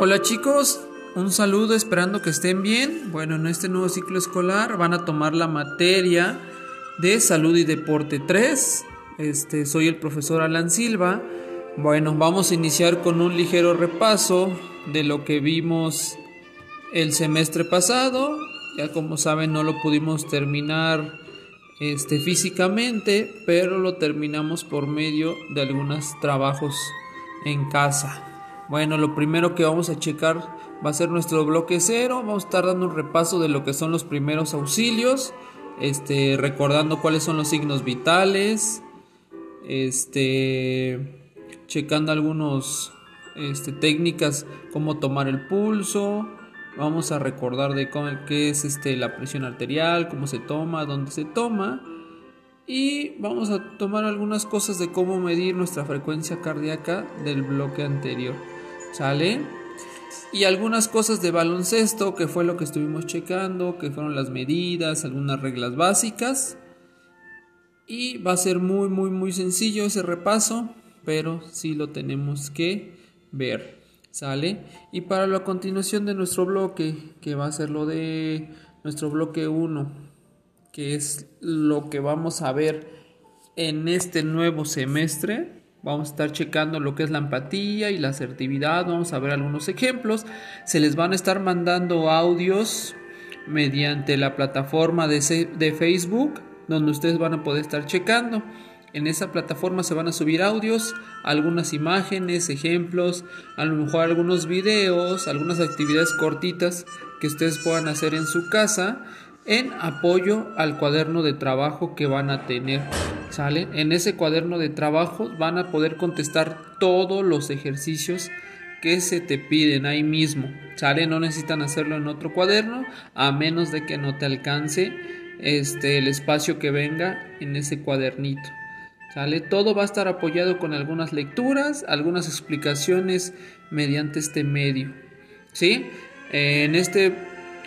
Hola chicos, un saludo esperando que estén bien. Bueno, en este nuevo ciclo escolar van a tomar la materia de salud y deporte 3. Este, soy el profesor Alan Silva. Bueno, vamos a iniciar con un ligero repaso de lo que vimos el semestre pasado. Ya como saben no lo pudimos terminar este, físicamente, pero lo terminamos por medio de algunos trabajos en casa. Bueno, lo primero que vamos a checar va a ser nuestro bloque cero. Vamos a estar dando un repaso de lo que son los primeros auxilios, este, recordando cuáles son los signos vitales, este, checando algunos este, técnicas, cómo tomar el pulso. Vamos a recordar de qué es este, la presión arterial, cómo se toma, dónde se toma. Y vamos a tomar algunas cosas de cómo medir nuestra frecuencia cardíaca del bloque anterior. ¿Sale? Y algunas cosas de baloncesto, que fue lo que estuvimos checando, que fueron las medidas, algunas reglas básicas. Y va a ser muy, muy, muy sencillo ese repaso, pero sí lo tenemos que ver. ¿Sale? Y para la continuación de nuestro bloque, que va a ser lo de nuestro bloque 1, que es lo que vamos a ver en este nuevo semestre, Vamos a estar checando lo que es la empatía y la asertividad. Vamos a ver algunos ejemplos. Se les van a estar mandando audios mediante la plataforma de, Facebook donde ustedes van a poder estar checando. En esa plataforma se van a subir audios, algunas imágenes, ejemplos, a lo mejor algunos videos, algunas actividades cortitas que ustedes puedan hacer en su casa en apoyo al cuaderno de trabajo que van a tener. ¿Sale? En ese cuaderno de trabajo van a poder contestar todos los ejercicios que se te piden ahí mismo. ¿Sale? No necesitan hacerlo en otro cuaderno a menos de que no te alcance este el espacio que venga en ese cuadernito. ¿Sale? Todo va a estar apoyado con algunas lecturas, algunas explicaciones mediante este medio. ¿Sí? En este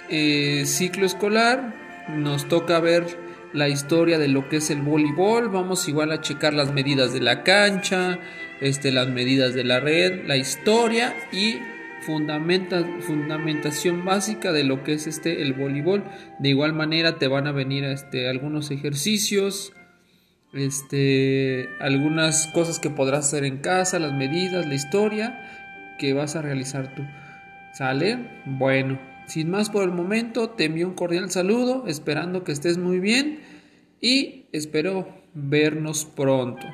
eh, ciclo escolar nos toca ver la historia de lo que es el voleibol, vamos igual a checar las medidas de la cancha, este, las medidas de la red, la historia y fundamenta, fundamentación básica de lo que es este el voleibol. De igual manera te van a venir este, algunos ejercicios, este, algunas cosas que podrás hacer en casa, las medidas, la historia que vas a realizar tú. ¿Sale? Bueno, sin más por el momento, te envío un cordial saludo, esperando que estés muy bien y espero vernos pronto.